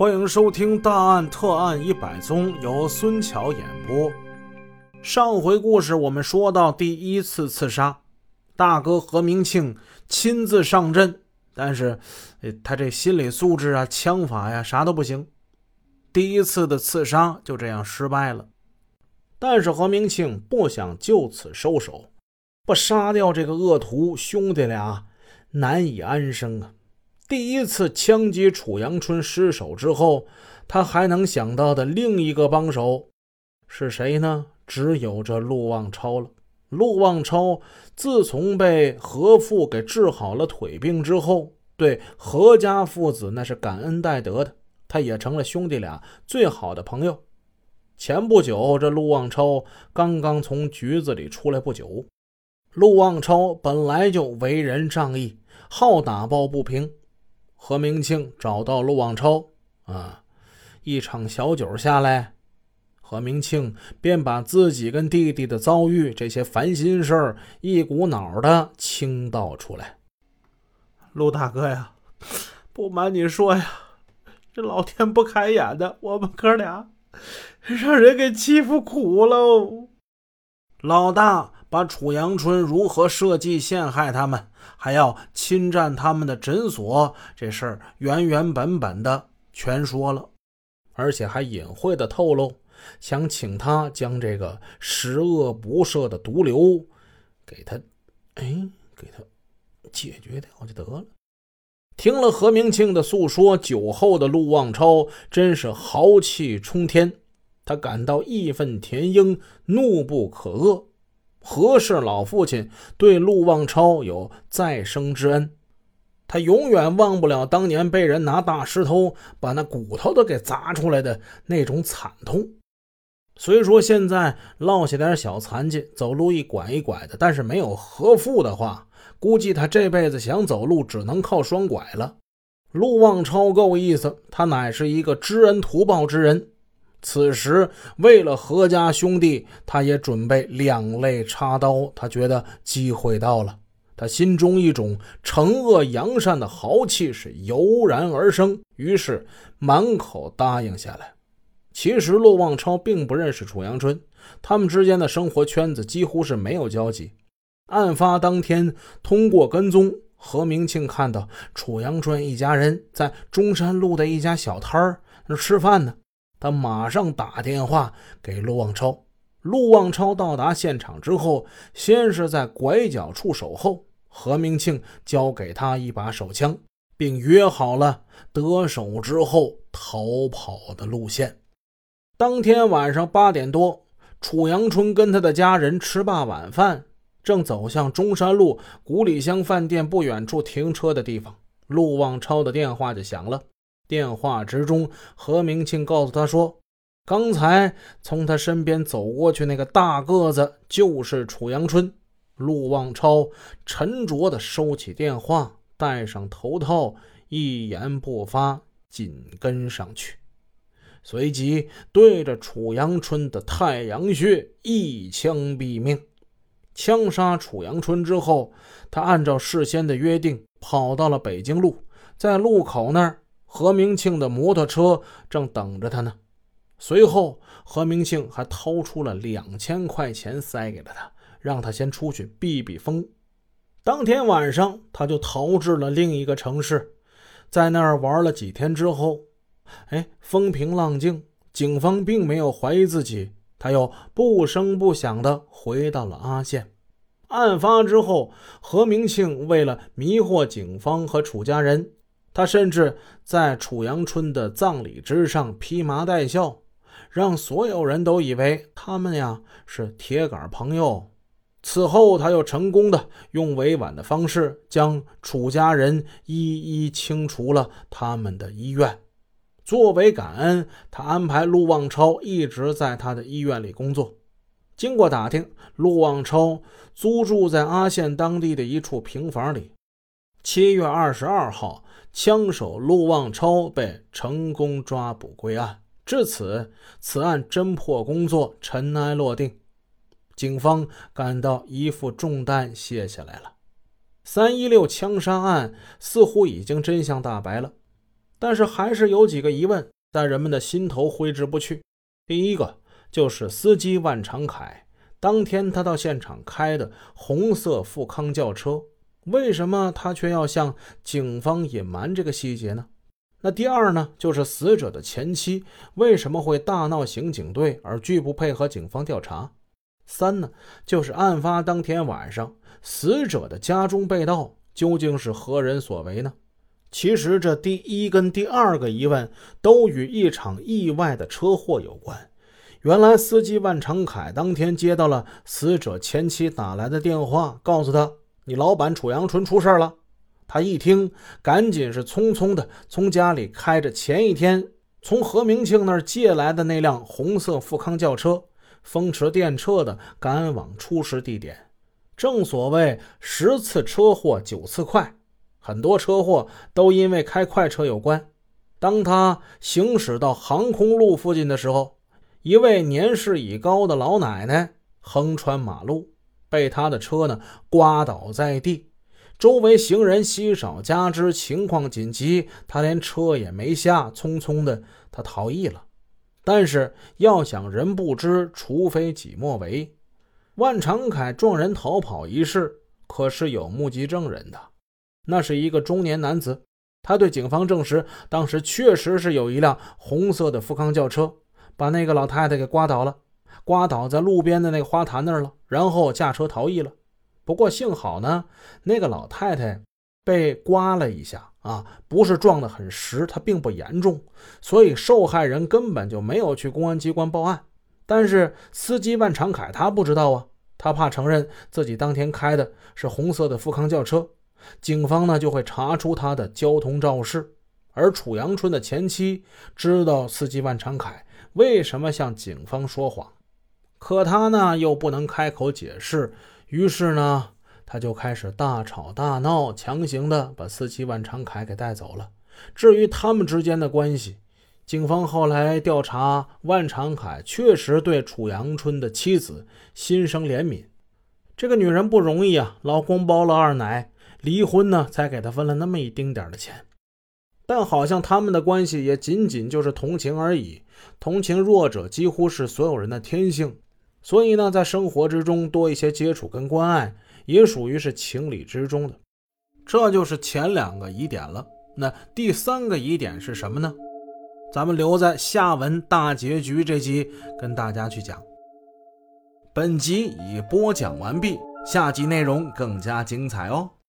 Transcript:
欢迎收听《大案特案一百宗》，由孙桥演播。上回故事我们说到第一次刺杀，大哥何明庆亲自上阵，但是他这心理素质啊、枪法呀啥都不行，第一次的刺杀就这样失败了。但是何明庆不想就此收手，不杀掉这个恶徒，兄弟俩难以安生啊。第一次枪击楚阳春失手之后，他还能想到的另一个帮手是谁呢？只有这陆望超了。陆望超自从被何父给治好了腿病之后，对何家父子那是感恩戴德的，他也成了兄弟俩最好的朋友。前不久，这陆望超刚刚从局子里出来不久。陆望超本来就为人仗义，好打抱不平。何明庆找到陆望超啊，一场小酒下来。何明庆便把自己跟弟弟的遭遇，这些烦心事儿一股脑的倾倒出来。陆大哥呀，不瞒你说呀，这老天不开眼的，我们哥俩让人给欺负苦喽。老大把楚阳春如何设计陷害他们，还要侵占他们的诊所这事儿，原原本本的全说了，而且还隐晦的透露。想请他将这个十恶不赦的毒瘤给他，哎，给他解决掉就得了。听了何明庆的诉说，酒后的陆望超真是豪气冲天，他感到义愤填膺，怒不可遏。何氏老父亲对陆望超有再生之恩，他永远忘不了当年被人拿大石头把那骨头都给砸出来的那种惨痛。虽说现在落下点小残疾，走路一拐一拐的，但是没有何父的话，估计他这辈子想走路只能靠双拐了。陆望超够意思，他乃是一个知恩图报之人。此时为了何家兄弟，他也准备两肋插刀。他觉得机会到了，他心中一种惩恶扬善的豪气是油然而生，于是满口答应下来。其实陆望超并不认识楚阳春，他们之间的生活圈子几乎是没有交集。案发当天，通过跟踪，何明庆看到楚阳春一家人在中山路的一家小摊儿那吃饭呢，他马上打电话给陆望超。陆望超到达现场之后，先是在拐角处守候，何明庆交给他一把手枪，并约好了得手之后逃跑的路线。当天晚上八点多，楚阳春跟他的家人吃罢晚饭，正走向中山路古里香饭店不远处停车的地方，陆望超的电话就响了。电话之中，何明庆告诉他说：“刚才从他身边走过去那个大个子就是楚阳春。”陆望超沉着地收起电话，戴上头套，一言不发，紧跟上去。随即对着楚阳春的太阳穴一枪毙命。枪杀楚阳春之后，他按照事先的约定跑到了北京路，在路口那儿，何明庆的摩托车正等着他呢。随后，何明庆还掏出了两千块钱塞给了他，让他先出去避避风。当天晚上，他就逃至了另一个城市，在那儿玩了几天之后。哎，风平浪静，警方并没有怀疑自己，他又不声不响地回到了阿县。案发之后，何明庆为了迷惑警方和楚家人，他甚至在楚阳春的葬礼之上披麻戴孝，让所有人都以为他们呀是铁杆朋友。此后，他又成功的用委婉的方式将楚家人一一清除了他们的医院。作为感恩，他安排陆望超一直在他的医院里工作。经过打听，陆望超租住在阿县当地的一处平房里。七月二十二号，枪手陆望超被成功抓捕归案。至此，此案侦破工作尘埃落定，警方感到一副重担卸下来了。三一六枪杀案似乎已经真相大白了。但是还是有几个疑问在人们的心头挥之不去。第一个就是司机万长凯，当天他到现场开的红色富康轿车，为什么他却要向警方隐瞒这个细节呢？那第二呢，就是死者的前妻为什么会大闹刑警队而拒不配合警方调查？三呢，就是案发当天晚上，死者的家中被盗，究竟是何人所为呢？其实这第一跟第二个疑问都与一场意外的车祸有关。原来司机万长凯当天接到了死者前妻打来的电话，告诉他你老板楚阳春出事了。他一听，赶紧是匆匆的从家里开着前一天从何明庆那儿借来的那辆红色富康轿车。风驰电掣的赶往出事地点，正所谓十次车祸九次快，很多车祸都因为开快车有关。当他行驶到航空路附近的时候，一位年事已高的老奶奶横穿马路，被他的车呢刮倒在地，周围行人稀少，加之情况紧急，他连车也没下，匆匆的他逃逸了。但是要想人不知，除非己莫为。万长凯撞人逃跑一事，可是有目击证人的。那是一个中年男子，他对警方证实，当时确实是有一辆红色的富康轿车，把那个老太太给刮倒了，刮倒在路边的那个花坛那儿了，然后驾车逃逸了。不过幸好呢，那个老太太被刮了一下。啊，不是撞得很实，她并不严重，所以受害人根本就没有去公安机关报案。但是司机万长凯他不知道啊，他怕承认自己当天开的是红色的富康轿车，警方呢就会查出他的交通肇事。而楚阳春的前妻知道司机万长凯为什么向警方说谎，可他呢又不能开口解释，于是呢。他就开始大吵大闹，强行的把司机万长凯给带走了。至于他们之间的关系，警方后来调查，万长凯确实对楚阳春的妻子心生怜悯。这个女人不容易啊，老公包了二奶，离婚呢才给她分了那么一丁点的钱。但好像他们的关系也仅仅就是同情而已。同情弱者几乎是所有人的天性，所以呢，在生活之中多一些接触跟关爱。也属于是情理之中的，这就是前两个疑点了。那第三个疑点是什么呢？咱们留在下文大结局这集跟大家去讲。本集已播讲完毕，下集内容更加精彩哦。